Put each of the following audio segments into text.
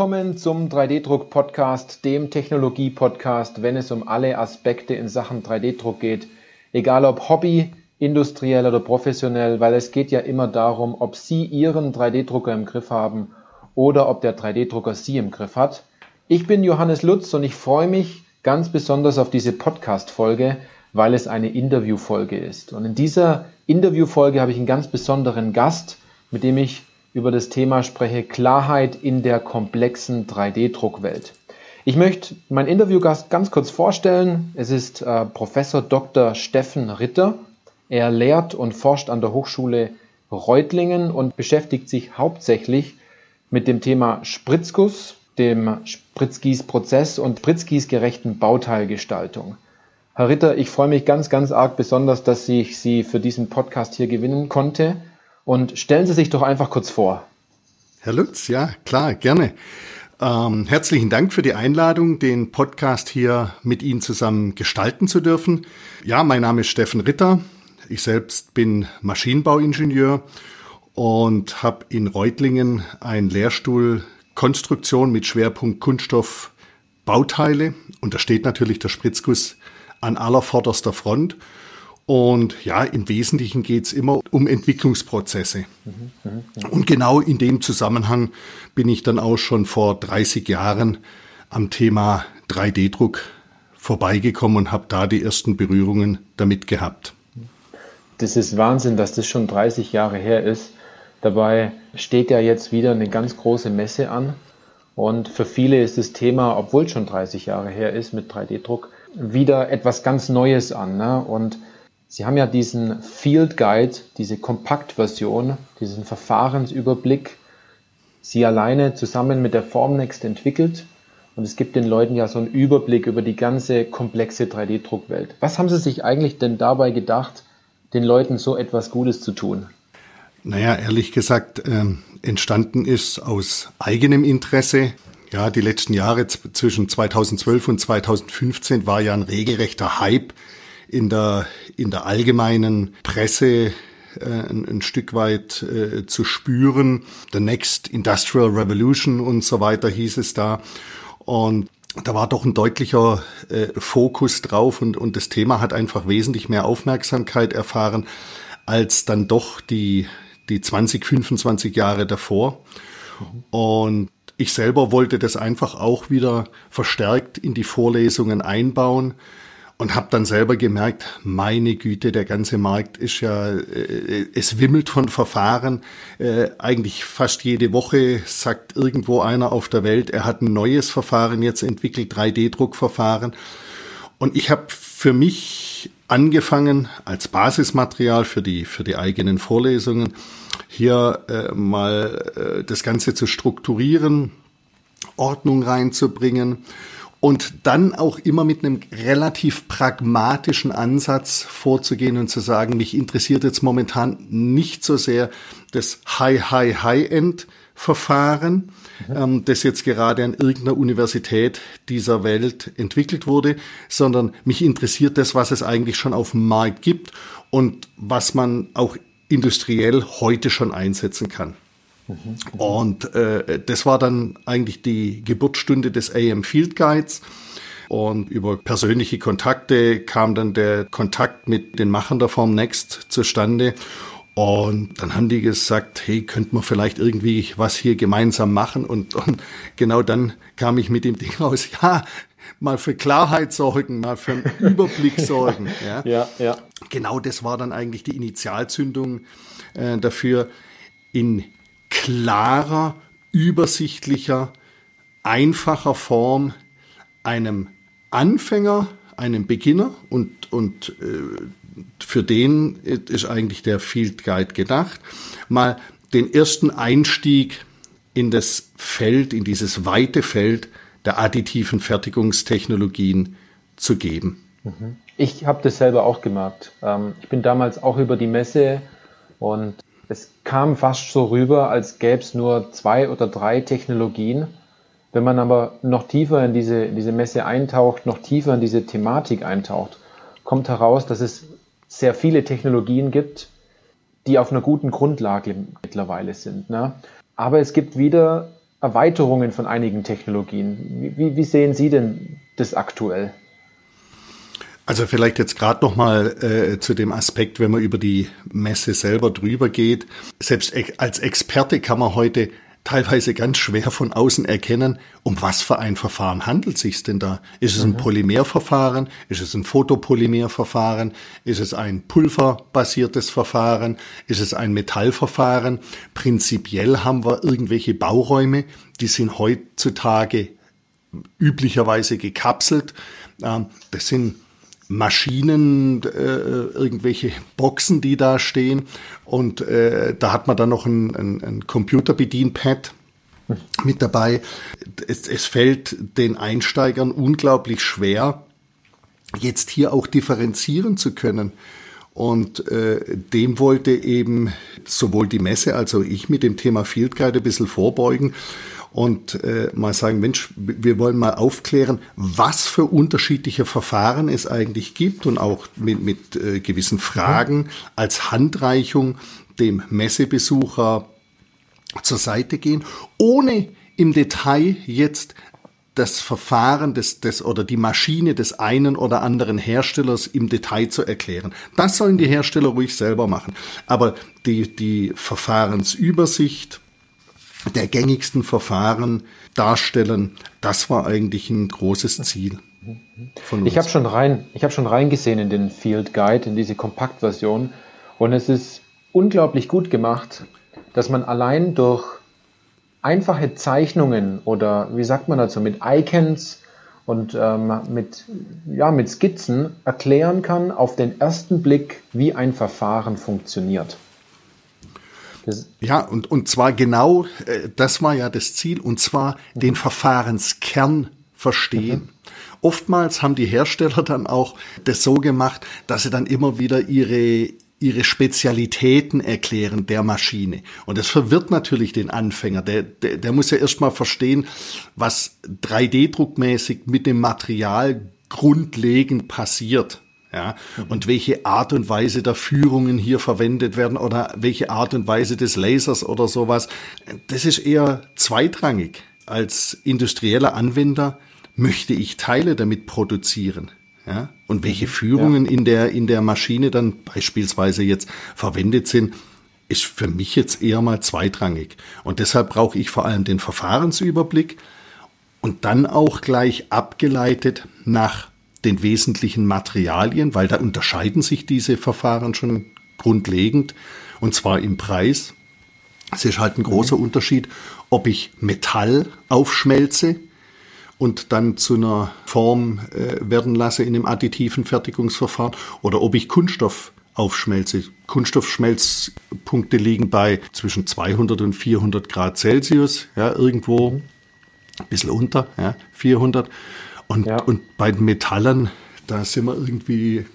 Willkommen zum 3D-Druck-Podcast, dem Technologie-Podcast, wenn es um alle Aspekte in Sachen 3D-Druck geht. Egal ob Hobby, industriell oder professionell, weil es geht ja immer darum, ob Sie Ihren 3D-Drucker im Griff haben oder ob der 3D-Drucker Sie im Griff hat. Ich bin Johannes Lutz und ich freue mich ganz besonders auf diese Podcast-Folge, weil es eine Interview-Folge ist. Und in dieser Interview-Folge habe ich einen ganz besonderen Gast, mit dem ich über das Thema spreche Klarheit in der komplexen 3D-Druckwelt. Ich möchte meinen Interviewgast ganz kurz vorstellen. Es ist äh, Professor Dr. Steffen Ritter. Er lehrt und forscht an der Hochschule Reutlingen und beschäftigt sich hauptsächlich mit dem Thema Spritzguss, dem Spritzgießprozess und Spritzgießgerechten Bauteilgestaltung. Herr Ritter, ich freue mich ganz, ganz arg besonders, dass ich Sie für diesen Podcast hier gewinnen konnte. Und stellen Sie sich doch einfach kurz vor. Herr Lutz, ja, klar, gerne. Ähm, herzlichen Dank für die Einladung, den Podcast hier mit Ihnen zusammen gestalten zu dürfen. Ja, mein Name ist Steffen Ritter. Ich selbst bin Maschinenbauingenieur und habe in Reutlingen einen Lehrstuhl Konstruktion mit Schwerpunkt Kunststoff Bauteile. Und da steht natürlich der Spritzguss an aller vorderster Front. Und ja, im Wesentlichen geht es immer um Entwicklungsprozesse. Und genau in dem Zusammenhang bin ich dann auch schon vor 30 Jahren am Thema 3D-Druck vorbeigekommen und habe da die ersten Berührungen damit gehabt. Das ist Wahnsinn, dass das schon 30 Jahre her ist. Dabei steht ja jetzt wieder eine ganz große Messe an. Und für viele ist das Thema, obwohl es schon 30 Jahre her ist mit 3D-Druck, wieder etwas ganz Neues an. Ne? Und Sie haben ja diesen Field Guide, diese Kompaktversion, diesen Verfahrensüberblick, Sie alleine zusammen mit der Formnext entwickelt. Und es gibt den Leuten ja so einen Überblick über die ganze komplexe 3D-Druckwelt. Was haben Sie sich eigentlich denn dabei gedacht, den Leuten so etwas Gutes zu tun? Naja, ehrlich gesagt, äh, entstanden ist aus eigenem Interesse. Ja, die letzten Jahre zwischen 2012 und 2015 war ja ein regelrechter Hype in der, in der allgemeinen Presse äh, ein, ein, Stück weit äh, zu spüren. The Next Industrial Revolution und so weiter hieß es da. Und da war doch ein deutlicher äh, Fokus drauf und, und das Thema hat einfach wesentlich mehr Aufmerksamkeit erfahren als dann doch die, die 20, 25 Jahre davor. Und ich selber wollte das einfach auch wieder verstärkt in die Vorlesungen einbauen und habe dann selber gemerkt, meine Güte, der ganze Markt ist ja, äh, es wimmelt von Verfahren. Äh, eigentlich fast jede Woche sagt irgendwo einer auf der Welt, er hat ein neues Verfahren jetzt entwickelt, 3D-Druckverfahren. Und ich habe für mich angefangen, als Basismaterial für die, für die eigenen Vorlesungen, hier äh, mal äh, das Ganze zu strukturieren, Ordnung reinzubringen und dann auch immer mit einem relativ pragmatischen Ansatz vorzugehen und zu sagen, mich interessiert jetzt momentan nicht so sehr das High, High, High-End Verfahren, mhm. ähm, das jetzt gerade an irgendeiner Universität dieser Welt entwickelt wurde, sondern mich interessiert das, was es eigentlich schon auf dem Markt gibt und was man auch industriell heute schon einsetzen kann. Und äh, das war dann eigentlich die Geburtsstunde des AM Field Guides. Und über persönliche Kontakte kam dann der Kontakt mit den Machern der Form Next zustande. Und dann haben die gesagt, hey, könnten wir vielleicht irgendwie was hier gemeinsam machen? Und, und genau dann kam ich mit dem Ding raus, ja, mal für Klarheit sorgen, mal für einen Überblick sorgen. Ja. ja, ja. Genau das war dann eigentlich die Initialzündung äh, dafür, in klarer, übersichtlicher, einfacher Form einem Anfänger, einem Beginner und, und äh, für den ist eigentlich der Field Guide gedacht, mal den ersten Einstieg in das Feld, in dieses weite Feld der additiven Fertigungstechnologien zu geben. Mhm. Ich habe das selber auch gemerkt. Ähm, ich bin damals auch über die Messe und es kam fast so rüber, als gäbe es nur zwei oder drei Technologien. Wenn man aber noch tiefer in diese, in diese Messe eintaucht, noch tiefer in diese Thematik eintaucht, kommt heraus, dass es sehr viele Technologien gibt, die auf einer guten Grundlage mittlerweile sind. Ne? Aber es gibt wieder Erweiterungen von einigen Technologien. Wie, wie sehen Sie denn das aktuell? Also vielleicht jetzt gerade noch mal äh, zu dem Aspekt, wenn man über die Messe selber drüber geht. Selbst als Experte kann man heute teilweise ganz schwer von außen erkennen, um was für ein Verfahren handelt es sich denn da? Ist es ein mhm. Polymerverfahren? Ist es ein Photopolymerverfahren? Ist es ein pulverbasiertes Verfahren? Ist es ein Metallverfahren? Prinzipiell haben wir irgendwelche Bauräume, die sind heutzutage üblicherweise gekapselt. Ähm, das sind Maschinen, äh, irgendwelche Boxen, die da stehen. Und äh, da hat man dann noch ein, ein, ein Computerbedienpad mit dabei. Es, es fällt den Einsteigern unglaublich schwer, jetzt hier auch differenzieren zu können. Und äh, dem wollte eben sowohl die Messe als auch ich mit dem Thema Field Guide ein bisschen vorbeugen und äh, mal sagen, Mensch, wir wollen mal aufklären, was für unterschiedliche Verfahren es eigentlich gibt und auch mit, mit äh, gewissen Fragen als Handreichung dem Messebesucher zur Seite gehen, ohne im Detail jetzt das Verfahren des, des oder die Maschine des einen oder anderen Herstellers im Detail zu erklären. Das sollen die Hersteller ruhig selber machen. Aber die, die Verfahrensübersicht, der gängigsten Verfahren darstellen. Das war eigentlich ein großes Ziel. Ich habe schon rein, ich habe schon reingesehen in den Field Guide, in diese Kompaktversion, und es ist unglaublich gut gemacht, dass man allein durch einfache Zeichnungen oder wie sagt man dazu, mit Icons und ähm, mit, ja, mit Skizzen erklären kann auf den ersten Blick, wie ein Verfahren funktioniert. Ja, und, und zwar genau, äh, das war ja das Ziel, und zwar mhm. den Verfahrenskern verstehen. Mhm. Oftmals haben die Hersteller dann auch das so gemacht, dass sie dann immer wieder ihre ihre Spezialitäten erklären der Maschine. Und das verwirrt natürlich den Anfänger. Der, der, der muss ja erstmal verstehen, was 3D-druckmäßig mit dem Material grundlegend passiert ja, und welche Art und Weise der Führungen hier verwendet werden oder welche Art und Weise des Lasers oder sowas, das ist eher zweitrangig. Als industrieller Anwender möchte ich Teile damit produzieren. Ja, und welche mhm. Führungen ja. in der, in der Maschine dann beispielsweise jetzt verwendet sind, ist für mich jetzt eher mal zweitrangig. Und deshalb brauche ich vor allem den Verfahrensüberblick und dann auch gleich abgeleitet nach den wesentlichen Materialien, weil da unterscheiden sich diese Verfahren schon grundlegend, und zwar im Preis. Es ist halt ein großer mhm. Unterschied, ob ich Metall aufschmelze und dann zu einer Form äh, werden lasse in einem additiven Fertigungsverfahren oder ob ich Kunststoff aufschmelze. Kunststoffschmelzpunkte liegen bei zwischen 200 und 400 Grad Celsius, ja, irgendwo ein bisschen unter, ja, 400. Und, ja. und bei den Metallen, da sind wir irgendwie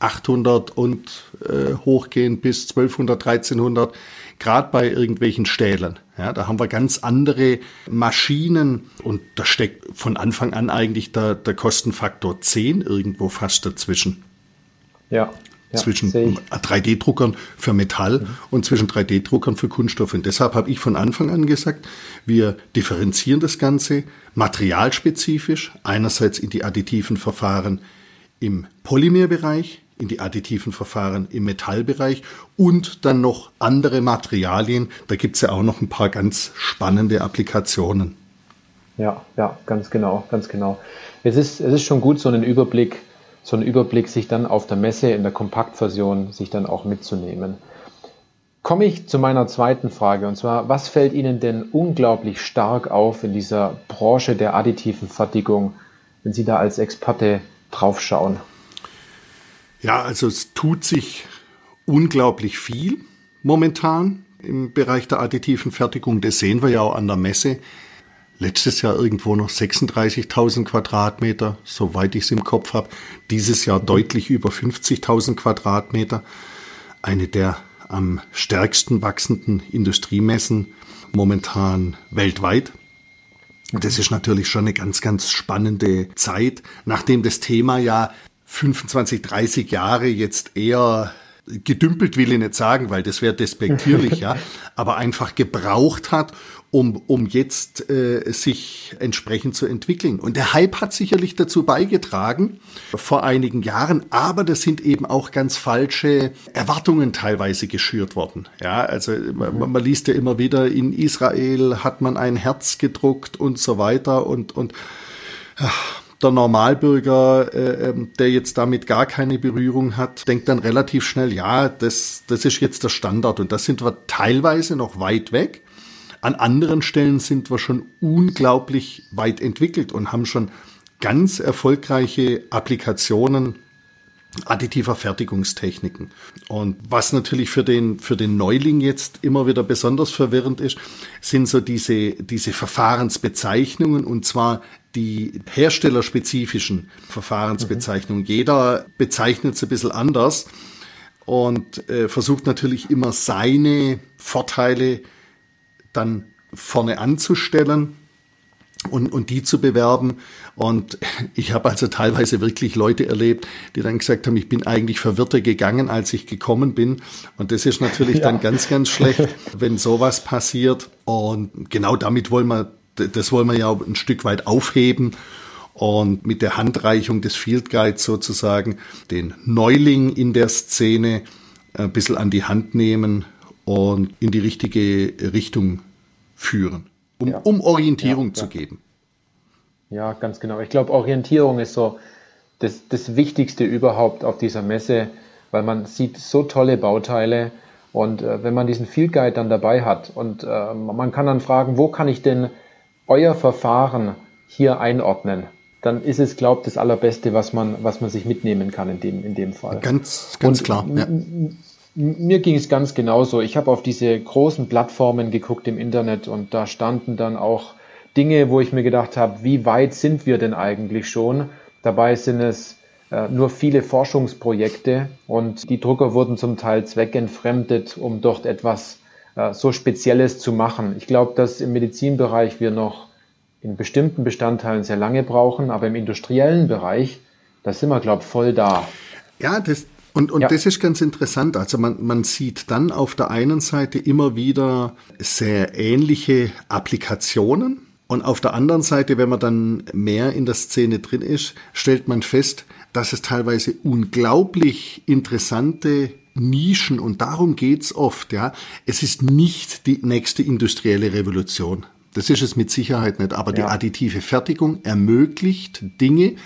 800 und äh, hochgehen bis 1200, 1300, gerade bei irgendwelchen Stählen. Ja, da haben wir ganz andere Maschinen und da steckt von Anfang an eigentlich der, der Kostenfaktor 10 irgendwo fast dazwischen. Ja ja, zwischen 3D-Druckern für Metall mhm. und zwischen 3D-Druckern für Kunststoff. Und deshalb habe ich von Anfang an gesagt, wir differenzieren das Ganze materialspezifisch, einerseits in die additiven Verfahren im Polymerbereich, in die additiven Verfahren im Metallbereich und dann noch andere Materialien. Da gibt es ja auch noch ein paar ganz spannende Applikationen. Ja, ja, ganz genau, ganz genau. Es ist, es ist schon gut, so einen Überblick so einen Überblick sich dann auf der Messe in der Kompaktversion sich dann auch mitzunehmen. Komme ich zu meiner zweiten Frage und zwar, was fällt Ihnen denn unglaublich stark auf in dieser Branche der additiven Fertigung, wenn Sie da als Experte draufschauen? Ja, also es tut sich unglaublich viel momentan im Bereich der additiven Fertigung. Das sehen wir ja auch an der Messe letztes Jahr irgendwo noch 36.000 Quadratmeter, soweit ich es im Kopf habe. Dieses Jahr deutlich über 50.000 Quadratmeter. Eine der am stärksten wachsenden Industriemessen momentan weltweit. Das ist natürlich schon eine ganz, ganz spannende Zeit, nachdem das Thema ja 25, 30 Jahre jetzt eher gedümpelt will ich nicht sagen, weil das wäre despektierlich, ja, aber einfach gebraucht hat, um, um jetzt äh, sich entsprechend zu entwickeln. Und der Hype hat sicherlich dazu beigetragen vor einigen Jahren, aber das sind eben auch ganz falsche Erwartungen teilweise geschürt worden. Ja, also man, man liest ja immer wieder, in Israel hat man ein Herz gedruckt und so weiter und, und ach, der Normalbürger, äh, ähm, der jetzt damit gar keine Berührung hat, denkt dann relativ schnell, ja, das, das ist jetzt der Standard. Und da sind wir teilweise noch weit weg. An anderen Stellen sind wir schon unglaublich weit entwickelt und haben schon ganz erfolgreiche Applikationen additiver Fertigungstechniken. Und was natürlich für den, für den Neuling jetzt immer wieder besonders verwirrend ist, sind so diese, diese Verfahrensbezeichnungen und zwar die herstellerspezifischen Verfahrensbezeichnungen. Mhm. Jeder bezeichnet es ein bisschen anders und äh, versucht natürlich immer seine Vorteile dann vorne anzustellen und, und die zu bewerben. Und ich habe also teilweise wirklich Leute erlebt, die dann gesagt haben, ich bin eigentlich verwirrter gegangen, als ich gekommen bin. Und das ist natürlich ja. dann ganz, ganz schlecht, wenn sowas passiert. Und genau damit wollen wir, das wollen wir ja auch ein Stück weit aufheben und mit der Handreichung des Field Guides sozusagen den Neuling in der Szene ein bisschen an die Hand nehmen und in die richtige Richtung führen, um, ja. um Orientierung ja, zu geben. Ja, ganz genau. Ich glaube, Orientierung ist so das, das Wichtigste überhaupt auf dieser Messe, weil man sieht so tolle Bauteile und äh, wenn man diesen Field Guide dann dabei hat und äh, man kann dann fragen, wo kann ich denn euer Verfahren hier einordnen? Dann ist es, glaube ich, das Allerbeste, was man, was man sich mitnehmen kann in dem, in dem Fall. Ganz, ganz und klar. Ja. Mir ging es ganz genauso. Ich habe auf diese großen Plattformen geguckt im Internet und da standen dann auch Dinge, wo ich mir gedacht habe, wie weit sind wir denn eigentlich schon? Dabei sind es äh, nur viele Forschungsprojekte und die Drucker wurden zum Teil zweckentfremdet, um dort etwas äh, so Spezielles zu machen. Ich glaube, dass im Medizinbereich wir noch in bestimmten Bestandteilen sehr lange brauchen, aber im industriellen Bereich, da sind wir, glaube ich, voll da. Ja, das, und, und ja. das ist ganz interessant. Also man, man sieht dann auf der einen Seite immer wieder sehr ähnliche Applikationen, und auf der anderen Seite, wenn man dann mehr in der Szene drin ist, stellt man fest, dass es teilweise unglaublich interessante Nischen und darum geht's oft, ja. Es ist nicht die nächste industrielle Revolution. Das ist es mit Sicherheit nicht, aber ja. die additive Fertigung ermöglicht Dinge,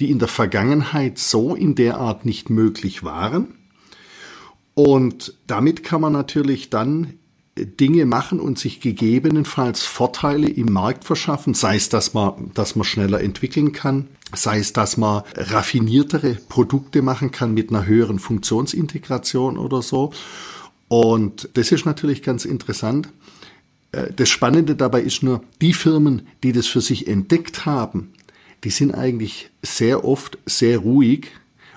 die in der Vergangenheit so in der Art nicht möglich waren. Und damit kann man natürlich dann Dinge machen und sich gegebenenfalls Vorteile im Markt verschaffen, sei es, dass man, dass man schneller entwickeln kann, sei es, dass man raffiniertere Produkte machen kann mit einer höheren Funktionsintegration oder so. Und das ist natürlich ganz interessant. Äh, das Spannende dabei ist nur, die Firmen, die das für sich entdeckt haben, die sind eigentlich sehr oft sehr ruhig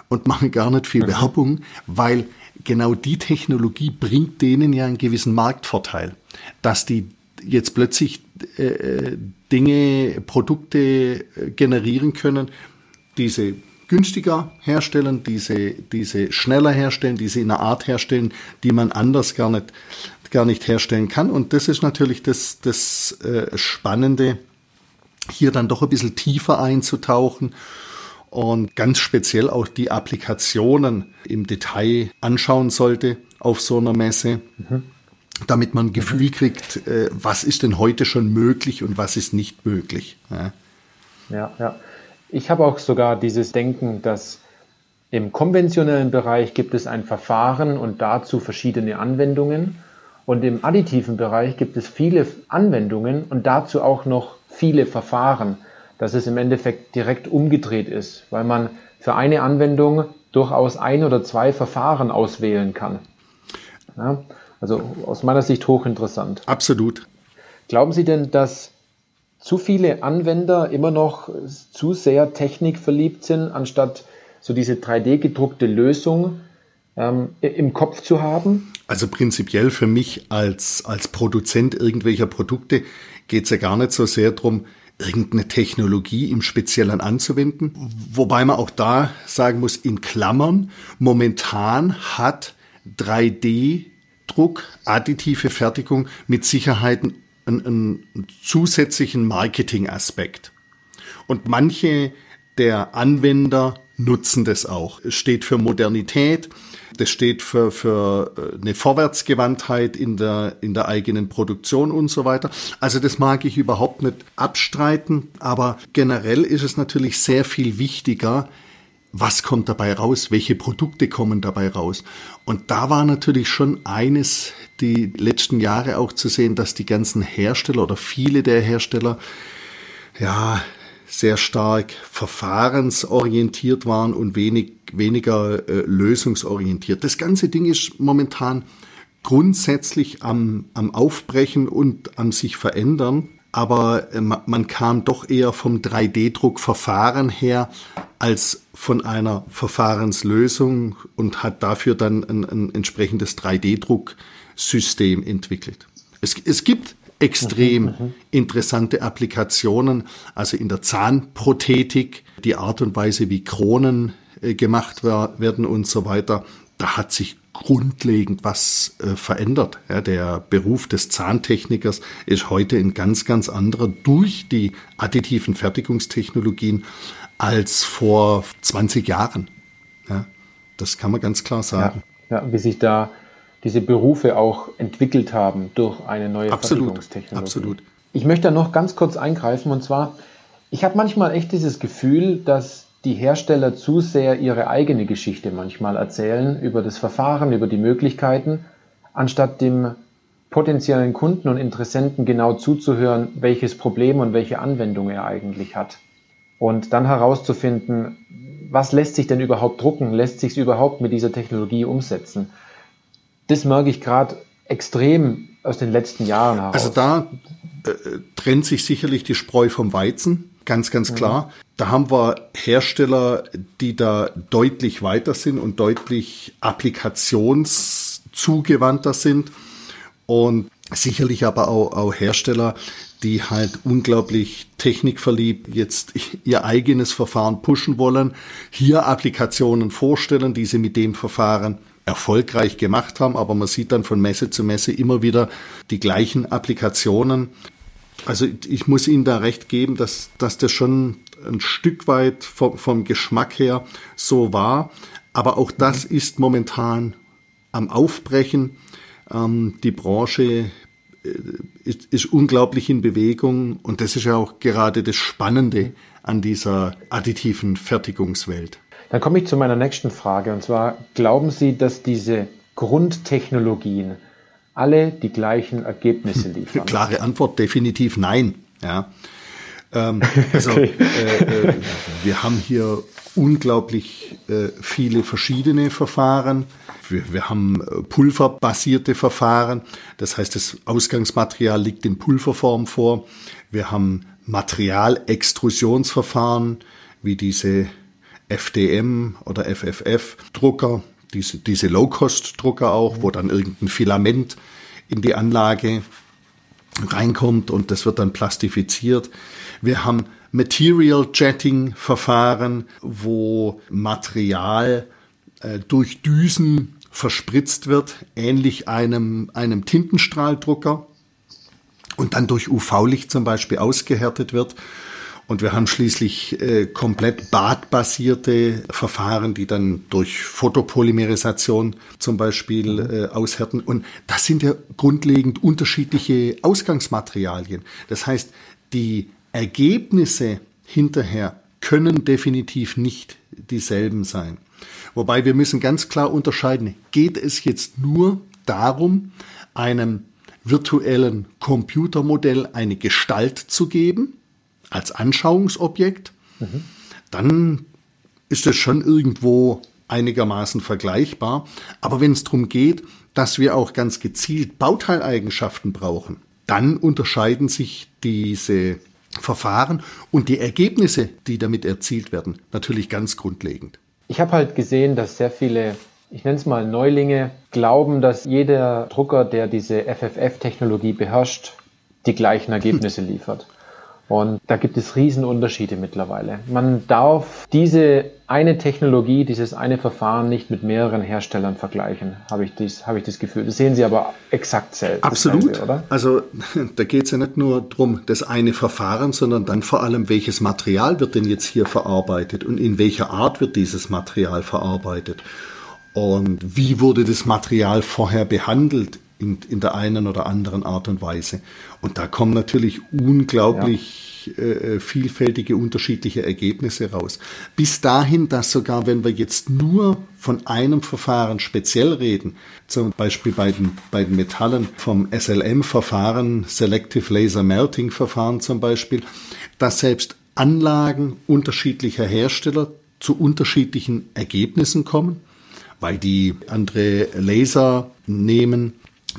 und machen gar nicht viel mhm. Werbung, weil genau die Technologie bringt denen ja einen gewissen Marktvorteil, dass die jetzt plötzlich äh, Dinge, Produkte äh, generieren können, diese günstiger herstellen, diese, diese schneller herstellen, diese in einer Art herstellen, die man anders gar nicht, gar nicht herstellen kann. Und das ist natürlich das, das äh, Spannende, hier dann doch ein bisschen tiefer einzutauchen und ganz speziell auch die Applikationen im Detail anschauen sollte auf so einer Messe. Mhm. Damit man ein Gefühl kriegt, äh, was ist denn heute schon möglich und was ist nicht möglich. Ja, ja. ja. Ich habe auch sogar dieses Denken, dass im konventionellen Bereich gibt es ein Verfahren und dazu verschiedene Anwendungen. Und im additiven Bereich gibt es viele Anwendungen und dazu auch noch viele Verfahren dass es im Endeffekt direkt umgedreht ist, weil man für eine Anwendung durchaus ein oder zwei Verfahren auswählen kann. Ja, also aus meiner Sicht hochinteressant. Absolut. Glauben Sie denn, dass zu viele Anwender immer noch zu sehr technikverliebt sind, anstatt so diese 3D-gedruckte Lösung ähm, im Kopf zu haben? Also prinzipiell für mich als, als Produzent irgendwelcher Produkte geht es ja gar nicht so sehr darum, irgendeine Technologie im Speziellen anzuwenden. Wobei man auch da sagen muss, in Klammern, momentan hat 3D-Druck, additive Fertigung mit Sicherheit einen, einen zusätzlichen Marketing-Aspekt. Und manche der Anwender nutzen das auch. Es steht für Modernität, das steht für, für äh, eine Vorwärtsgewandtheit in der, in der eigenen Produktion und so weiter. Also das mag ich überhaupt nicht abstreiten, aber generell ist es natürlich sehr viel wichtiger, was kommt dabei raus, welche Produkte kommen dabei raus. Und da war natürlich schon eines die letzten Jahre auch zu sehen, dass die ganzen Hersteller oder viele der Hersteller ja sehr stark verfahrensorientiert waren und wenig, weniger äh, lösungsorientiert. Das ganze Ding ist momentan grundsätzlich am, am Aufbrechen und am sich verändern, aber äh, man kam doch eher vom 3D-Druckverfahren her als von einer Verfahrenslösung und hat dafür dann ein, ein entsprechendes 3D-Drucksystem entwickelt. Es, es gibt extrem mhm, mhm, interessante Applikationen, also in der Zahnprothetik, die Art und Weise, wie Kronen äh, gemacht werden und so weiter. Da hat sich grundlegend was äh, verändert. Ja, der Beruf des Zahntechnikers ist heute ein ganz, ganz anderer durch die additiven Fertigungstechnologien als vor 20 Jahren. Ja, das kann man ganz klar sagen. Ja, ja wie sich da diese Berufe auch entwickelt haben durch eine neue absolut. Absolut. Ich möchte da noch ganz kurz eingreifen und zwar, ich habe manchmal echt dieses Gefühl, dass die Hersteller zu sehr ihre eigene Geschichte manchmal erzählen über das Verfahren, über die Möglichkeiten, anstatt dem potenziellen Kunden und Interessenten genau zuzuhören, welches Problem und welche Anwendung er eigentlich hat. Und dann herauszufinden, was lässt sich denn überhaupt drucken, lässt sich es überhaupt mit dieser Technologie umsetzen das merke ich gerade extrem aus den letzten Jahren heraus. Also da äh, trennt sich sicherlich die Spreu vom Weizen, ganz, ganz mhm. klar. Mhm. Da haben wir Hersteller, die da deutlich weiter sind und deutlich applikationszugewandter sind. Und sicherlich aber auch, auch Hersteller, die halt unglaublich technikverliebt jetzt ihr eigenes Verfahren pushen wollen, hier Applikationen vorstellen, die sie mit dem Verfahren erfolgreich gemacht haben, aber man sieht dann von Messe zu Messe immer wieder die gleichen Applikationen. Also ich muss Ihnen da recht geben, dass, dass das schon ein Stück weit vom, vom Geschmack her so war. Aber auch das mhm. ist momentan am Aufbrechen. Ähm, die Branche äh, ist, ist unglaublich in Bewegung und das ist ja auch gerade das Spannende an dieser additiven Fertigungswelt. Dann komme ich zu meiner nächsten Frage und zwar, glauben Sie, dass diese Grundtechnologien alle die gleichen Ergebnisse liefern? Klare Antwort, definitiv nein. Ja. Ähm, also okay. äh, äh, wir haben hier unglaublich äh, viele verschiedene Verfahren. Wir, wir haben äh, pulverbasierte Verfahren, das heißt, das Ausgangsmaterial liegt in Pulverform vor. Wir haben Materialextrusionsverfahren, wie diese FDM oder FFF Drucker, diese, diese Low-Cost-Drucker auch, wo dann irgendein Filament in die Anlage reinkommt und das wird dann plastifiziert. Wir haben Material Jetting Verfahren, wo Material äh, durch Düsen verspritzt wird, ähnlich einem, einem Tintenstrahldrucker und dann durch UV-Licht zum Beispiel ausgehärtet wird und wir haben schließlich äh, komplett badbasierte Verfahren, die dann durch Photopolymerisation zum Beispiel äh, aushärten. Und das sind ja grundlegend unterschiedliche Ausgangsmaterialien. Das heißt, die Ergebnisse hinterher können definitiv nicht dieselben sein. Wobei wir müssen ganz klar unterscheiden, geht es jetzt nur darum, einem virtuellen Computermodell eine Gestalt zu geben, als Anschauungsobjekt, mhm. dann ist es schon irgendwo einigermaßen vergleichbar. Aber wenn es darum geht, dass wir auch ganz gezielt Bauteileigenschaften brauchen, dann unterscheiden sich diese Verfahren und die Ergebnisse, die damit erzielt werden, natürlich ganz grundlegend. Ich habe halt gesehen, dass sehr viele, ich nenne es mal Neulinge, glauben, dass jeder Drucker, der diese FFF-Technologie beherrscht, die gleichen Ergebnisse liefert. Und da gibt es Riesenunterschiede mittlerweile. Man darf diese eine Technologie, dieses eine Verfahren nicht mit mehreren Herstellern vergleichen, habe ich, dies, habe ich das Gefühl. Das sehen Sie aber exakt selbst. Absolut. Sie, oder? Also da geht es ja nicht nur darum, das eine Verfahren, sondern dann vor allem, welches Material wird denn jetzt hier verarbeitet und in welcher Art wird dieses Material verarbeitet. Und wie wurde das Material vorher behandelt? In, in der einen oder anderen Art und Weise. Und da kommen natürlich unglaublich ja. äh, vielfältige, unterschiedliche Ergebnisse raus. Bis dahin, dass sogar, wenn wir jetzt nur von einem Verfahren speziell reden, zum Beispiel bei den, bei den Metallen vom SLM-Verfahren, Selective Laser Melting Verfahren zum Beispiel, dass selbst Anlagen unterschiedlicher Hersteller zu unterschiedlichen Ergebnissen kommen, weil die andere Laser nehmen,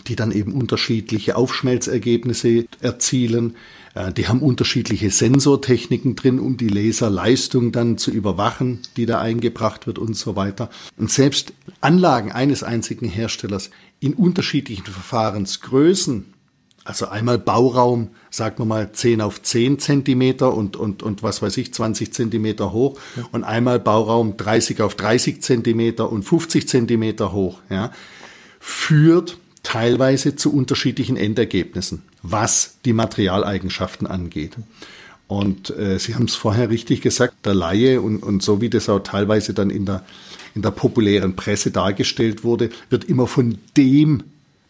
die dann eben unterschiedliche Aufschmelzergebnisse erzielen. Äh, die haben unterschiedliche Sensortechniken drin, um die Laserleistung dann zu überwachen, die da eingebracht wird und so weiter. Und selbst Anlagen eines einzigen Herstellers in unterschiedlichen Verfahrensgrößen, also einmal Bauraum, sagen wir mal 10 auf 10 Zentimeter und, und, und was weiß ich, 20 Zentimeter hoch und einmal Bauraum 30 auf 30 Zentimeter und 50 Zentimeter hoch, ja, führt teilweise zu unterschiedlichen Endergebnissen, was die Materialeigenschaften angeht. Und äh, Sie haben es vorher richtig gesagt, der Laie und, und so wie das auch teilweise dann in der, in der populären Presse dargestellt wurde, wird immer von dem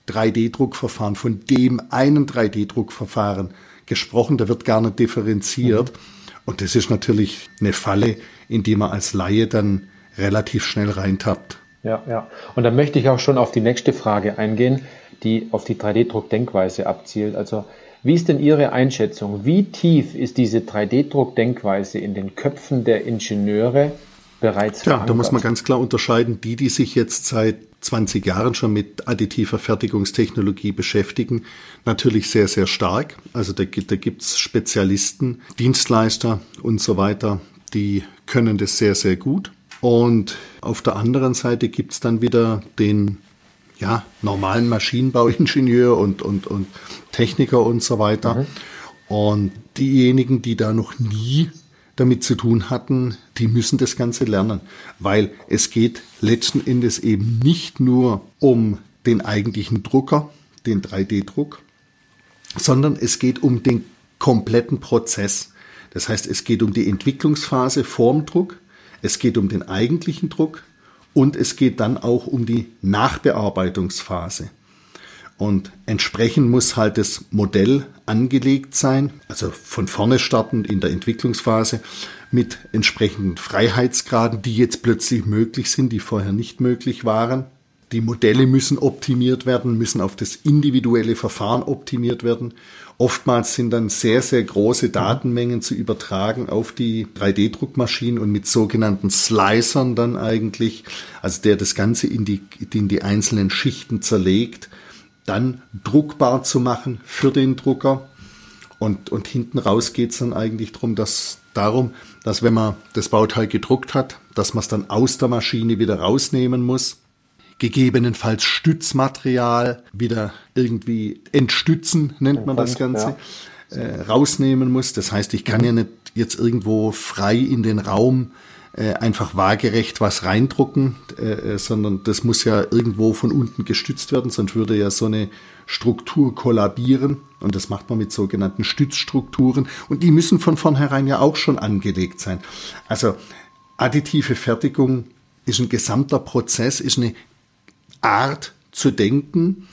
3D-Druckverfahren, von dem einen 3D-Druckverfahren gesprochen, da wird gar nicht differenziert. Mhm. Und das ist natürlich eine Falle, in die man als Laie dann relativ schnell reintappt. Ja, ja. Und da möchte ich auch schon auf die nächste Frage eingehen, die auf die 3D-Druck-Denkweise abzielt. Also, wie ist denn Ihre Einschätzung? Wie tief ist diese 3D-Druck-Denkweise in den Köpfen der Ingenieure bereits verankert? Ja, da muss man ganz klar unterscheiden. Die, die sich jetzt seit 20 Jahren schon mit additiver Fertigungstechnologie beschäftigen, natürlich sehr, sehr stark. Also da, da gibt's Spezialisten, Dienstleister und so weiter, die können das sehr, sehr gut. Und auf der anderen Seite gibt es dann wieder den ja, normalen Maschinenbauingenieur und, und, und Techniker und so weiter. Mhm. Und diejenigen, die da noch nie damit zu tun hatten, die müssen das Ganze lernen, weil es geht letzten Endes eben nicht nur um den eigentlichen Drucker, den 3D-Druck, sondern es geht um den kompletten Prozess. Das heißt, es geht um die Entwicklungsphase vorm Druck, es geht um den eigentlichen Druck und es geht dann auch um die Nachbearbeitungsphase. Und entsprechend muss halt das Modell angelegt sein, also von vorne startend in der Entwicklungsphase mit entsprechenden Freiheitsgraden, die jetzt plötzlich möglich sind, die vorher nicht möglich waren. Die Modelle müssen optimiert werden, müssen auf das individuelle Verfahren optimiert werden. Oftmals sind dann sehr, sehr große Datenmengen zu übertragen auf die 3D-Druckmaschinen und mit sogenannten Slicern dann eigentlich, also der das Ganze in die, in die einzelnen Schichten zerlegt, dann druckbar zu machen für den Drucker. Und, und hinten raus geht es dann eigentlich drum, dass, darum, dass wenn man das Bauteil gedruckt hat, dass man es dann aus der Maschine wieder rausnehmen muss gegebenenfalls Stützmaterial wieder irgendwie entstützen, nennt man das Ganze, äh, rausnehmen muss. Das heißt, ich kann mhm. ja nicht jetzt irgendwo frei in den Raum äh, einfach waagerecht was reindrucken, äh, äh, sondern das muss ja irgendwo von unten gestützt werden, sonst würde ja so eine Struktur kollabieren. Und das macht man mit sogenannten Stützstrukturen. Und die müssen von vornherein ja auch schon angelegt sein. Also additive Fertigung ist ein gesamter Prozess, ist eine Art zu denken.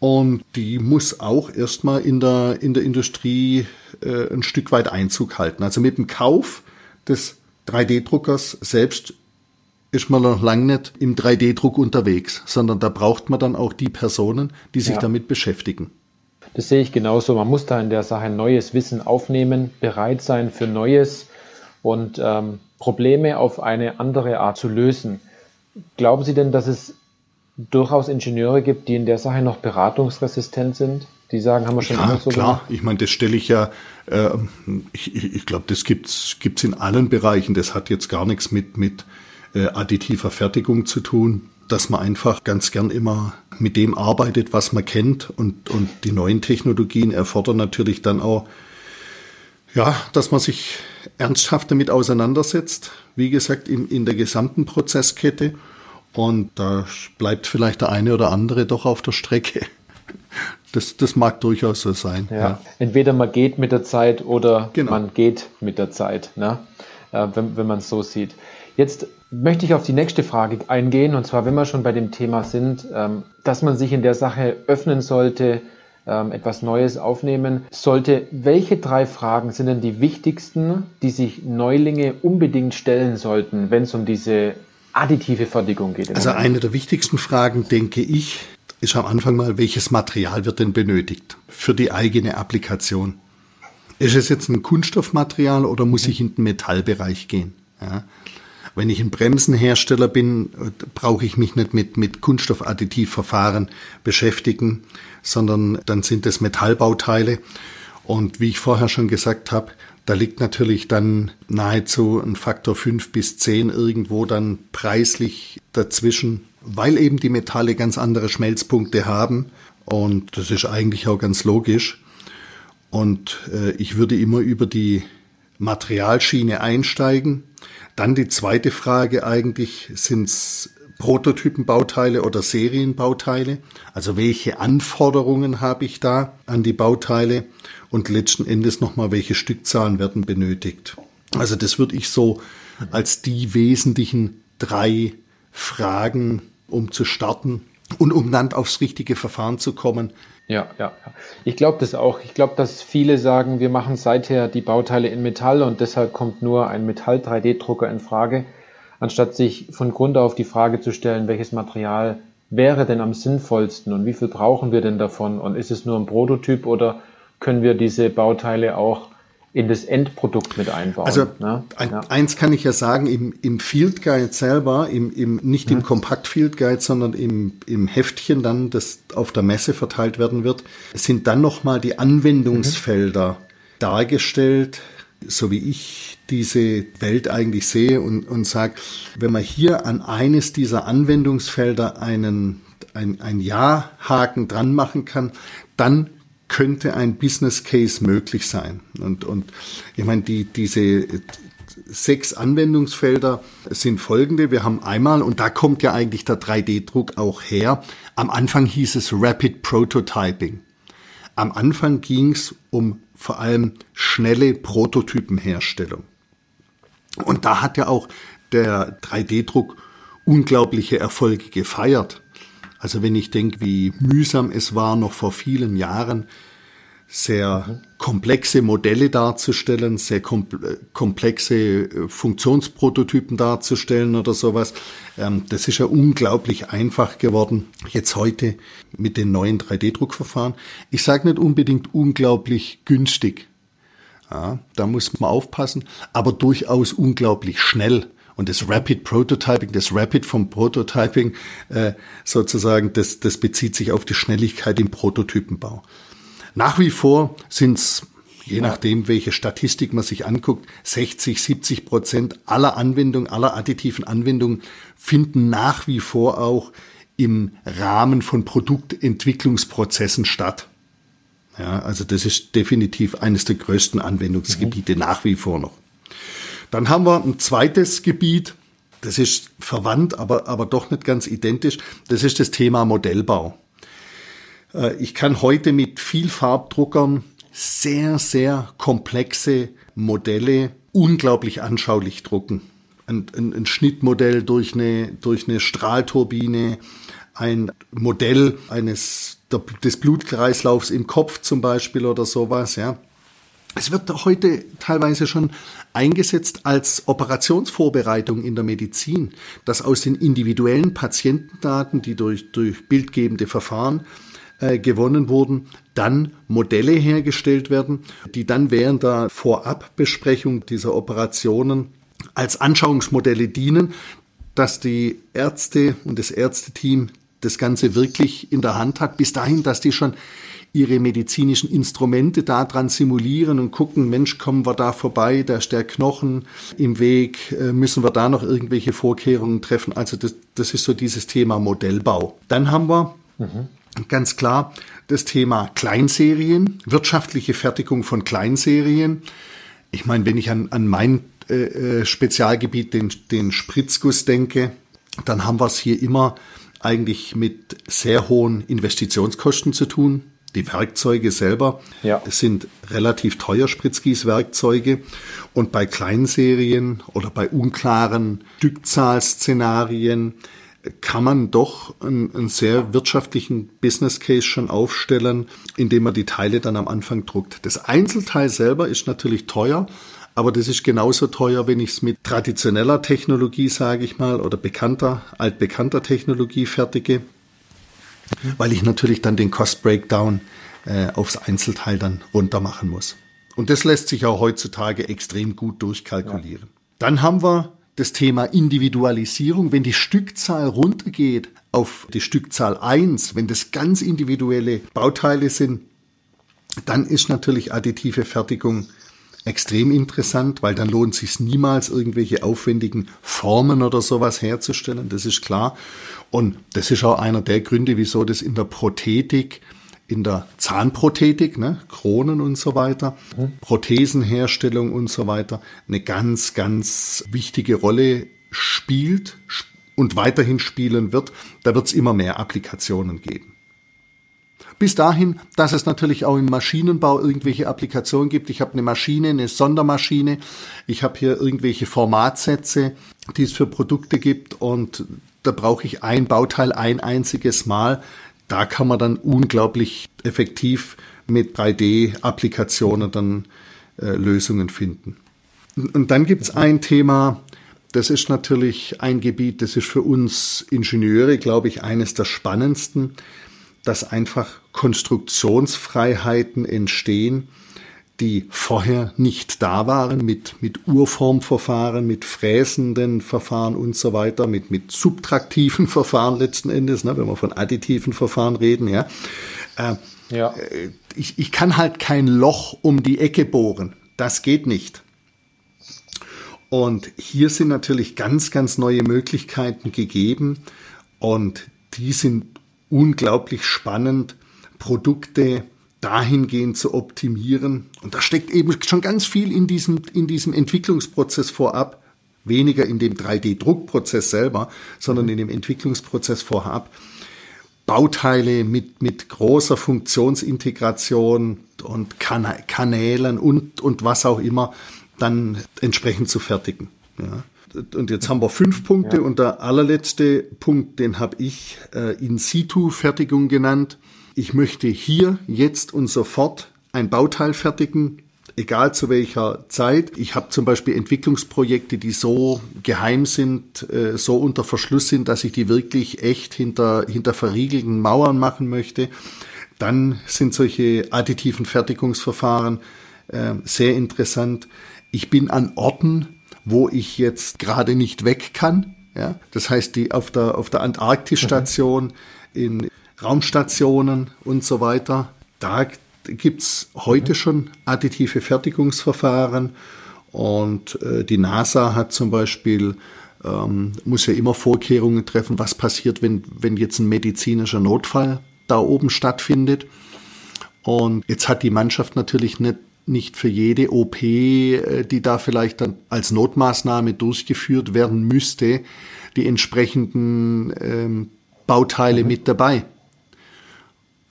Und die muss auch erstmal in der, in der Industrie äh, ein Stück weit Einzug halten. Also mit dem Kauf des 3D-Druckers selbst ist man noch lange nicht im 3D-Druck unterwegs, sondern da braucht man dann auch die Personen, die sich ja. damit beschäftigen. Das sehe ich genauso. Man muss da in der Sache neues Wissen aufnehmen, bereit sein für Neues und ähm, Probleme auf eine andere Art zu lösen. Glauben Sie denn, dass es durchaus Ingenieure gibt, die in der Sache noch beratungsresistent sind? Die sagen, haben wir schon ja, immer so klar. Gemacht? Ich meine, das stelle ich ja, äh, ich, ich glaube, das gibt's gibt's in allen Bereichen. Das hat jetzt gar nichts mit, mit äh, additiver Fertigung zu tun, dass man einfach ganz gern immer mit dem arbeitet, was man kennt. Und, und die neuen Technologien erfordern natürlich dann auch Ja, dass man sich ernsthaft damit auseinandersetzt, wie gesagt, in, in der gesamten Prozesskette. Und da bleibt vielleicht der eine oder andere doch auf der Strecke. Das, das mag durchaus so sein. Ja. ja. Entweder man geht mit der Zeit oder genau. man geht mit der Zeit, ne? Äh, wenn, wenn man es so sieht. Jetzt möchte ich auf die nächste Frage eingehen, und zwar, wenn wir schon bei dem Thema sind, ähm, dass man sich in der Sache öffnen sollte, ähm, etwas Neues aufnehmen sollte. Welche drei Fragen sind denn die wichtigsten, die sich Neulinge unbedingt stellen sollten, wenn es um diese additive Fertigung geht? Also eine der wichtigsten Fragen, denke ich, ist am Anfang mal, welches Material wird denn benötigt für die eigene Applikation? Ist es jetzt ein Kunststoffmaterial oder muss ich in den Metallbereich gehen? Ja. Wenn ich ein Bremsenhersteller bin, brauche ich mich nicht mit, mit Kunststoffadditivverfahren beschäftigen, sondern dann sind es Metallbauteile. Und wie ich vorher schon gesagt habe, da liegt natürlich dann nahezu ein Faktor 5 bis 10 irgendwo dann preislich dazwischen, weil eben die Metalle ganz andere Schmelzpunkte haben. Und das ist eigentlich auch ganz logisch. Und äh, ich würde immer über die Materialschiene einsteigen. Dann die zweite Frage eigentlich, sind es Prototypenbauteile oder Serienbauteile? Also welche Anforderungen habe ich da an die Bauteile? Und letzten Endes nochmal, welche Stückzahlen werden benötigt? Also das würde ich so als die wesentlichen drei Fragen, um zu starten und um dann aufs richtige Verfahren zu kommen, ja, ja, ja. Ich glaube das auch. Ich glaube, dass viele sagen, wir machen seither die Bauteile in Metall und deshalb kommt nur ein Metall-3D-Drucker in Frage, anstatt sich von Grund auf die Frage zu stellen, welches Material wäre denn am sinnvollsten und wie viel brauchen wir denn davon und ist es nur ein Prototyp oder können wir diese Bauteile auch in das Endprodukt mit einbauen. Also ne? ein, ja. eins kann ich ja sagen, im, im Field Guide selber, im, im, nicht mhm. im Kompakt Field Guide, sondern im, im Heftchen dann, das auf der Messe verteilt werden wird, sind dann nochmal die Anwendungsfelder mhm. dargestellt, so wie ich diese Welt eigentlich sehe und, und sage, wenn man hier an eines dieser Anwendungsfelder einen ein, ein Ja-Haken dran machen kann, dann könnte ein Business Case möglich sein. Und, und ich meine, die, diese sechs Anwendungsfelder sind folgende. Wir haben einmal, und da kommt ja eigentlich der 3D-Druck auch her, am Anfang hieß es Rapid Prototyping. Am Anfang ging es um vor allem schnelle Prototypenherstellung. Und da hat ja auch der 3D-Druck unglaubliche Erfolge gefeiert. Also wenn ich denke, wie mühsam es war, noch vor vielen Jahren sehr mhm. komplexe Modelle darzustellen, sehr komplexe äh, Funktionsprototypen darzustellen oder sowas. Ähm, das ist ja unglaublich einfach geworden. Jetzt heute mit den neuen 3D-Druckverfahren. Ich sage nicht unbedingt unglaublich günstig. Ja, da muss man aufpassen, aber durchaus unglaublich schnell. Und das Rapid Prototyping, das Rapid vom Prototyping äh, sozusagen, das, das bezieht sich auf die Schnelligkeit im Prototypenbau. Nach wie vor sind es, je nachdem, welche Statistik man sich anguckt, 60, 70 Prozent aller Anwendungen, aller additiven Anwendungen finden nach wie vor auch im Rahmen von Produktentwicklungsprozessen statt. Ja, also das ist definitiv eines der größten Anwendungsgebiete mhm. nach wie vor noch. Dann haben wir ein zweites Gebiet, das ist verwandt, aber, aber doch nicht ganz identisch. Das ist das Thema Modellbau. Äh, ich kann heute mit viel Farbdruckern sehr, sehr komplexe Modelle unglaublich anschaulich drucken. Ein, ein, ein Schnittmodell durch eine, durch eine Strahlturbine, ein Modell eines des Blutkreislaufs im Kopf zum Beispiel oder sowas, ja. Es wird heute teilweise schon eingesetzt als Operationsvorbereitung in der Medizin, dass aus den individuellen Patientendaten, die durch, durch bildgebende Verfahren äh, gewonnen wurden, dann Modelle hergestellt werden, die dann während der Vorabbesprechung dieser Operationen als Anschauungsmodelle dienen, dass die Ärzte und das Ärzteteam das Ganze wirklich in der Hand hat, bis dahin, dass die schon ihre medizinischen Instrumente daran simulieren und gucken, Mensch, kommen wir da vorbei, da ist der Knochen im Weg, äh, müssen wir da noch irgendwelche Vorkehrungen treffen. Also das, das ist so dieses Thema Modellbau. Dann haben wir mhm. ganz klar das Thema Kleinserien, wirtschaftliche Fertigung von Kleinserien. Ich meine, wenn ich an, an mein äh, äh Spezialgebiet, den, den Spritzguss denke, dann haben wir es hier immer eigentlich mit sehr hohen Investitionskosten zu tun. Die Werkzeuge selber ja. sind relativ teuer, Spritzgießwerkzeuge. Und bei Kleinserien oder bei unklaren Stückzahlszenarien kann man doch einen, einen, sehr wirtschaftlichen Business Case schon aufstellen, indem man die Teile dann am Anfang druckt. Das Einzelteil selber ist natürlich teuer, aber das ist genauso teuer, wenn ich es mit traditioneller Technologie, sage ich mal, oder bekannter, altbekannter Technologie fertige, weil ich natürlich dann den Cost Breakdown äh, aufs Einzelteil dann runter machen muss. Und das lässt sich auch heutzutage extrem gut durchkalkulieren. Ja. Dann haben wir das Thema Individualisierung. Wenn die Stückzahl runtergeht auf die Stückzahl 1, wenn das ganz individuelle Bauteile sind, dann ist natürlich additive Fertigung extrem interessant, weil dann lohnt sich niemals irgendwelche aufwendigen Formen oder sowas herzustellen, das ist klar. Und das ist auch einer der Gründe, wieso das in der Prothetik in der Zahnprothetik, ne, Kronen und so weiter. Prothesenherstellung und so weiter, eine ganz, ganz wichtige Rolle spielt und weiterhin spielen wird. Da wird es immer mehr Applikationen geben. Bis dahin, dass es natürlich auch im Maschinenbau irgendwelche Applikationen gibt. Ich habe eine Maschine, eine Sondermaschine. Ich habe hier irgendwelche Formatsätze, die es für Produkte gibt und da brauche ich ein Bauteil ein einziges Mal da kann man dann unglaublich effektiv mit 3D-Applikationen dann äh, Lösungen finden. Und dann gibt's ein Thema, das ist natürlich ein Gebiet, das ist für uns Ingenieure, glaube ich, eines der spannendsten, dass einfach Konstruktionsfreiheiten entstehen, die vorher nicht da waren, mit, mit Urformverfahren, mit fräsenden Verfahren und so weiter, mit, mit subtraktiven Verfahren letzten Endes, ne, wenn wir von additiven Verfahren reden, ja. Äh, ja. Äh, ich, ich kann halt kein Loch um die Ecke bohren. Das geht nicht. Und hier sind natürlich ganz, ganz neue Möglichkeiten gegeben und die sind unglaublich spannend, Produkte dahingehend zu optimieren. Und da steckt eben schon ganz viel in diesem, in diesem Entwicklungsprozess vorab. Weniger in dem 3D-Druckprozess selber, sondern in dem Entwicklungsprozess vorab. Bauteile mit, mit großer Funktionsintegration und Kanälen und, und was auch immer dann entsprechend zu fertigen. Ja. Und jetzt haben wir fünf Punkte ja. und der allerletzte Punkt, den habe ich äh, In-Situ-Fertigung genannt ich möchte hier, jetzt und sofort ein Bauteil fertigen, egal zu welcher Zeit. Ich habe zum Beispiel Entwicklungsprojekte, die so geheim sind, äh, so unter Verschluss sind, dass ich die wirklich echt hinter, hinter verriegelten Mauern machen möchte. Dann sind solche additiven Fertigungsverfahren äh, sehr interessant. Ich bin an Orten, wo ich jetzt gerade nicht weg kann. Ja? Das heißt, die auf der, auf der Antarktisstation mhm. in Raumstationen und so weiter. Da gibt's heute schon additive Fertigungsverfahren und äh, die NASA hat zum Beispiel ähm, muss ja immer Vorkehrungen treffen, was passiert, wenn, wenn jetzt ein medizinischer Notfall da oben stattfindet. Und jetzt hat die Mannschaft natürlich nicht, nicht für jede OP, äh, die da vielleicht dann als Notmaßnahme durchgeführt werden müsste, die entsprechenden ähm, Bauteile mhm. mit dabei.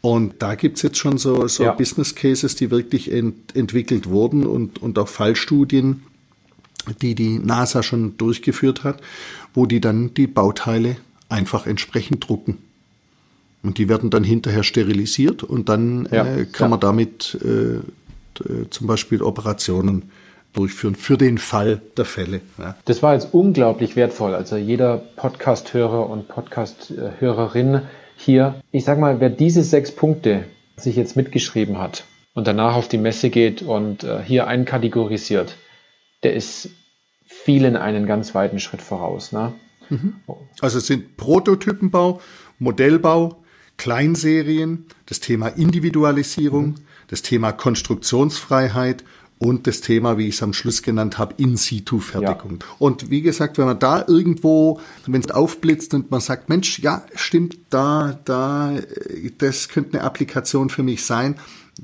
Und da gibt's jetzt schon so, so ja. Business Cases, die wirklich ent, entwickelt wurden und, und auch Fallstudien, die die NASA schon durchgeführt hat, wo die dann die Bauteile einfach entsprechend drucken. Und die werden dann hinterher sterilisiert und dann ja. äh, kann ja. man damit äh, zum Beispiel Operationen durchführen für den Fall der Fälle. Ja. Das war jetzt unglaublich wertvoll. Also jeder Podcast-Hörer und Podcast-Hörerin hier, ich sag mal, wer diese sechs Punkte sich jetzt mitgeschrieben hat und danach auf die Messe geht und äh, hier einkategorisiert, der ist vielen einen ganz weiten Schritt voraus. Ne? Mhm. Also es sind Prototypenbau, Modellbau, Kleinserien, das Thema Individualisierung, mhm. Das Thema Konstruktionsfreiheit und das Thema, wie ich es am Schluss genannt habe, In-Situ-Fertigung. Ja. Und wie gesagt, wenn man da irgendwo, wenn es aufblitzt und man sagt, Mensch, ja, stimmt, da, da, das könnte eine Applikation für mich sein,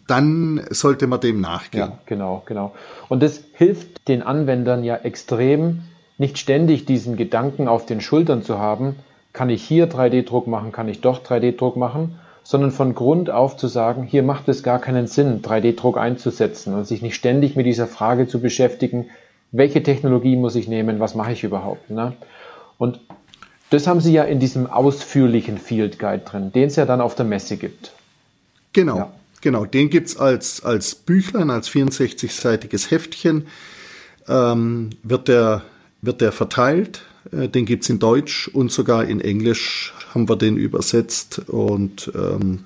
dann sollte man dem nachgehen. Ja, genau, genau. Und das hilft den Anwendern ja extrem, nicht ständig diesen Gedanken auf den Schultern zu haben, kann ich hier 3D-Druck machen, kann ich doch 3D-Druck machen, sondern von Grund auf zu sagen, hier macht es gar keinen Sinn, 3D-Druck einzusetzen und sich nicht ständig mit dieser Frage zu beschäftigen, welche Technologie muss ich nehmen, was mache ich überhaupt. Ne? Und das haben Sie ja in diesem ausführlichen Field Guide drin, den es ja dann auf der Messe gibt. Genau, ja. genau. Den gibt es als, als Büchlein, als 64-seitiges Heftchen. Ähm, wird, der, wird der verteilt äh, den gibt's in Deutsch und sogar in Englisch haben wir den übersetzt und ähm,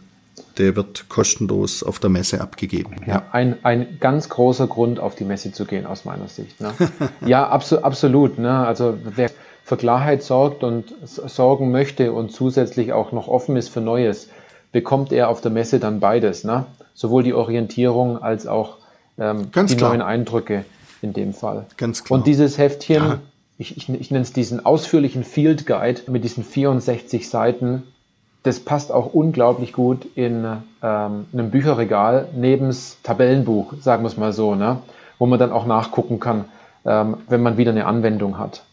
der wird kostenlos auf der Messe abgegeben. Ja, ein, ein ganz großer Grund, auf die Messe zu gehen, aus meiner Sicht. Ne? ja, abso absolut. Ne? Also wer für Klarheit sorgt und sorgen möchte und zusätzlich auch noch offen ist für Neues, bekommt er auf der Messe dann beides. Ne? Sowohl die Orientierung als auch ähm, die klar. neuen Eindrücke in dem Fall. Ganz klar. Und dieses Heftchen ja ich, ich, ich nenne es diesen ausführlichen Field Guide mit diesen 64 Seiten. Das passt auch unglaublich gut in ähm, einem Bücherregal neben das Tabellenbuch, sagen wir es mal so, ne? wo man dann auch nachgucken kann, ähm, wenn man wieder eine Anwendung hat.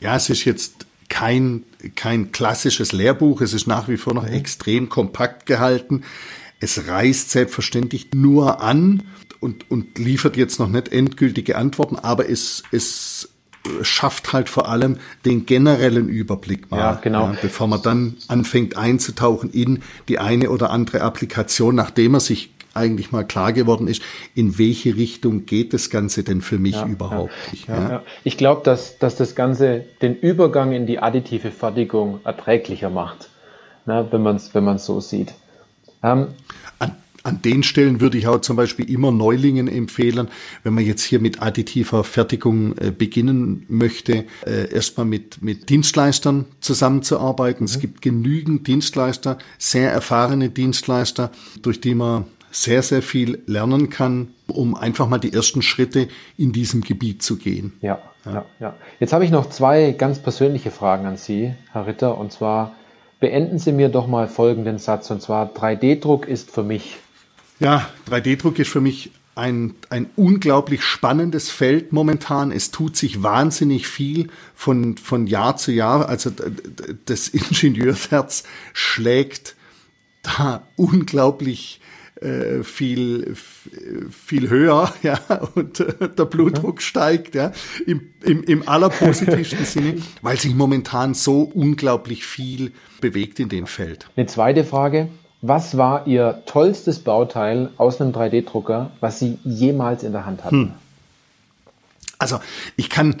Ja, es ist jetzt kein, kein klassisches Lehrbuch. Es ist nach wie vor noch mhm. extrem kompakt gehalten. Es reißt selbstverständlich nur an und, und liefert jetzt noch nicht endgültige Antworten, aber es, es schafft halt vor allem den generellen Überblick mal, ja, genau. Ja, bevor man dann anfängt einzutauchen in die eine oder andere Applikation, nachdem er sich eigentlich mal klar geworden ist, in welche Richtung geht das Ganze denn für mich ja, überhaupt ja, Ich glaube, dass, dass das Ganze den Übergang in die additive Fertigung erträglicher macht, ne, wenn man es wenn man's so sieht. Ähm, an den Stellen würde ich auch zum Beispiel immer Neulingen empfehlen, wenn man jetzt hier mit additiver Fertigung äh, beginnen möchte, äh, erstmal mit, mit Dienstleistern zusammenzuarbeiten. Mhm. Es gibt genügend Dienstleister, sehr erfahrene Dienstleister, durch die man sehr, sehr viel lernen kann, um einfach mal die ersten Schritte in diesem Gebiet zu gehen. Ja, ja, ja. ja. Jetzt habe ich noch zwei ganz persönliche Fragen an Sie, Herr Ritter, und zwar beenden Sie mir doch mal folgenden Satz, und zwar 3D-Druck ist für mich ja, 3D-Druck ist für mich ein, ein unglaublich spannendes Feld momentan. Es tut sich wahnsinnig viel von, von Jahr zu Jahr. Also das Ingenieursherz schlägt da unglaublich äh, viel viel höher, ja, und äh, der Blutdruck mhm. steigt, ja, im, im, im allerpositivsten Sinne, weil sich momentan so unglaublich viel bewegt in dem Feld. Eine zweite Frage, was war Ihr tollstes Bauteil aus einem 3D-Drucker, was Sie jemals in der Hand hatten? Hm. Also ich kann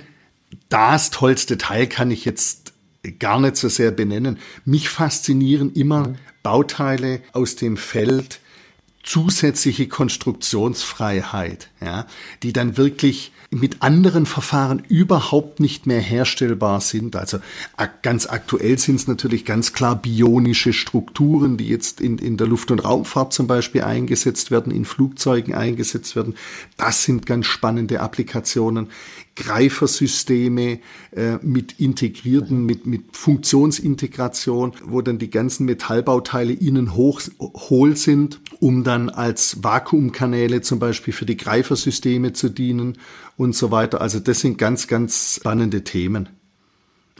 das tollste Teil kann ich jetzt gar nicht so sehr benennen. Mich faszinieren immer mhm. Bauteile aus dem Feld zusätzliche Konstruktionsfreiheit, ja, die dann wirklich mit anderen Verfahren überhaupt nicht mehr herstellbar sind. Also ganz aktuell sind es natürlich ganz klar bionische Strukturen, die jetzt in, in der Luft- und Raumfahrt zum Beispiel eingesetzt werden, in Flugzeugen eingesetzt werden. Das sind ganz spannende Applikationen. Greifersysteme äh, mit integrierten, mit, mit Funktionsintegration, wo dann die ganzen Metallbauteile innen hoch, hohl sind, um dann als Vakuumkanäle zum Beispiel für die Greifersysteme zu dienen und so weiter. Also das sind ganz, ganz spannende Themen.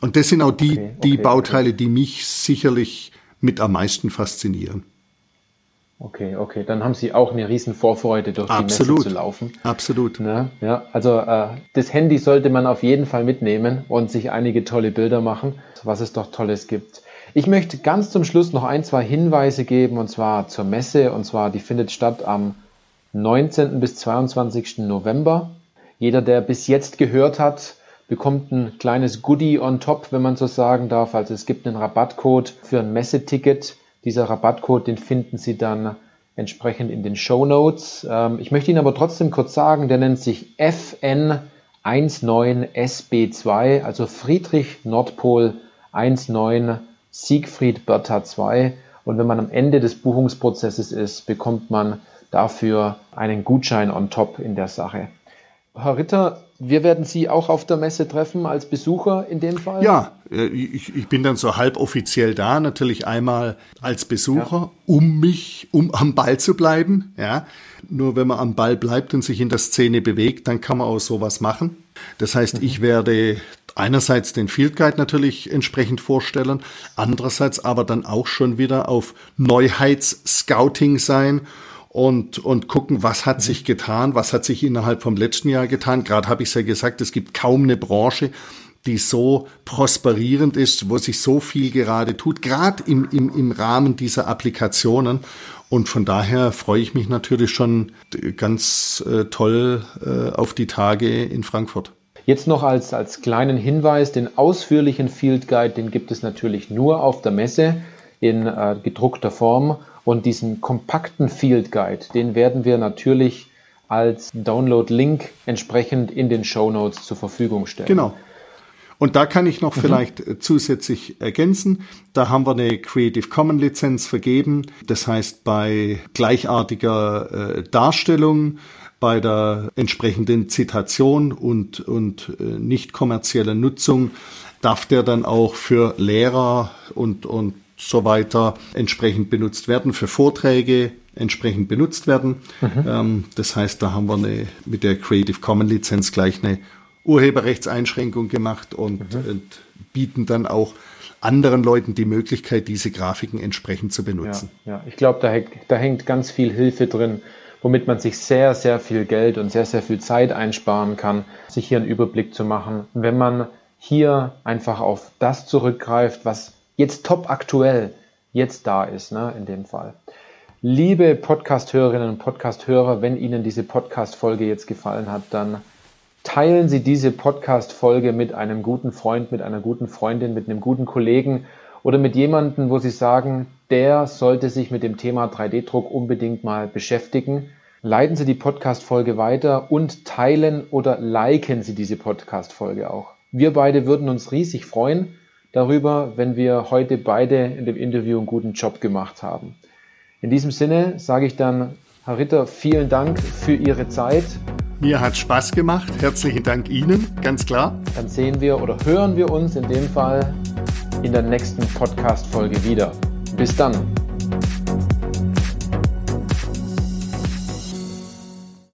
Und das sind auch die, okay, okay, die Bauteile, okay. die mich sicherlich mit am meisten faszinieren. Okay, okay. Dann haben Sie auch eine riesen Vorfreude, durch Absolut. die Messe zu laufen. Absolut. Ne? Ja, also äh, das Handy sollte man auf jeden Fall mitnehmen und sich einige tolle Bilder machen, was es doch Tolles gibt. Ich möchte ganz zum Schluss noch ein, zwei Hinweise geben, und zwar zur Messe. Und zwar, die findet statt am 19. bis 22. November. Jeder, der bis jetzt gehört hat, bekommt ein kleines Goodie on top, wenn man so sagen darf. Also es gibt einen Rabattcode für ein Messeticket dieser Rabattcode, den finden Sie dann entsprechend in den Show Notes. Ähm, ich möchte Ihnen aber trotzdem kurz sagen, der nennt sich FN19SB2, also Friedrich Nordpol 19 Siegfried Bertha 2. Und wenn man am Ende des Buchungsprozesses ist, bekommt man dafür einen Gutschein on top in der Sache. Herr Ritter, wir werden Sie auch auf der Messe treffen als Besucher in dem Fall? Ja, äh, ich, ich bin dann so halboffiziell da, natürlich einmal als Besucher, ja. um mich, um am Ball zu bleiben. Ja, nur wenn man am Ball bleibt und sich in der Szene bewegt, dann kann man auch sowas machen. Das heißt, mhm. ich werde einerseits den Field Guide natürlich entsprechend vorstellen, andererseits aber dann auch schon wieder auf Neuheits-Scouting sein und, und gucken, was hat sich getan, was hat sich innerhalb vom letzten Jahr getan. Gerade habe ich es ja gesagt, es gibt kaum eine Branche, die so prosperierend ist, wo sich so viel gerade tut, gerade im, im, im Rahmen dieser Applikationen. Und von daher freue ich mich natürlich schon ganz äh, toll äh, auf die Tage in Frankfurt. Jetzt noch als, als kleinen Hinweis, den ausführlichen Field Guide, den gibt es natürlich nur auf der Messe in äh, gedruckter Form und diesen kompakten Field Guide, den werden wir natürlich als Download-Link entsprechend in den Show Notes zur Verfügung stellen. Genau. Und da kann ich noch mhm. vielleicht äh, zusätzlich ergänzen. Da haben wir eine Creative Commons Lizenz vergeben. Das heißt, bei gleichartiger äh, Darstellung, bei der entsprechenden Zitation und, und äh, nicht kommerzielle Nutzung darf der dann auch für Lehrer und, und so weiter entsprechend benutzt werden, für Vorträge entsprechend benutzt werden. Mhm. Ähm, das heißt, da haben wir eine, mit der Creative Commons Lizenz gleich eine Urheberrechtseinschränkung gemacht und, mhm. und bieten dann auch anderen Leuten die Möglichkeit, diese Grafiken entsprechend zu benutzen. Ja, ja. ich glaube, da, da hängt ganz viel Hilfe drin, womit man sich sehr, sehr viel Geld und sehr, sehr viel Zeit einsparen kann, sich hier einen Überblick zu machen. wenn man hier einfach auf das zurückgreift, was jetzt top aktuell jetzt da ist, ne, in dem Fall. Liebe Podcast-Hörerinnen und Podcast-Hörer, wenn Ihnen diese Podcast-Folge jetzt gefallen hat, dann teilen Sie diese Podcast-Folge mit einem guten Freund, mit einer guten Freundin, mit einem guten Kollegen oder mit jemandem, wo Sie sagen, der sollte sich mit dem Thema 3D-Druck unbedingt mal beschäftigen. Leiten Sie die Podcast-Folge weiter und teilen oder liken Sie diese Podcast-Folge auch. Wir beide würden uns riesig freuen darüber, wenn wir heute beide in dem Interview einen guten Job gemacht haben. In diesem Sinne sage ich dann, Herr Ritter, vielen Dank für Ihre Zeit. Mir hat Spaß gemacht. Herzlichen Dank Ihnen, ganz klar. Dann sehen wir oder hören wir uns in dem Fall in der nächsten Podcast-Folge wieder. Bis dann.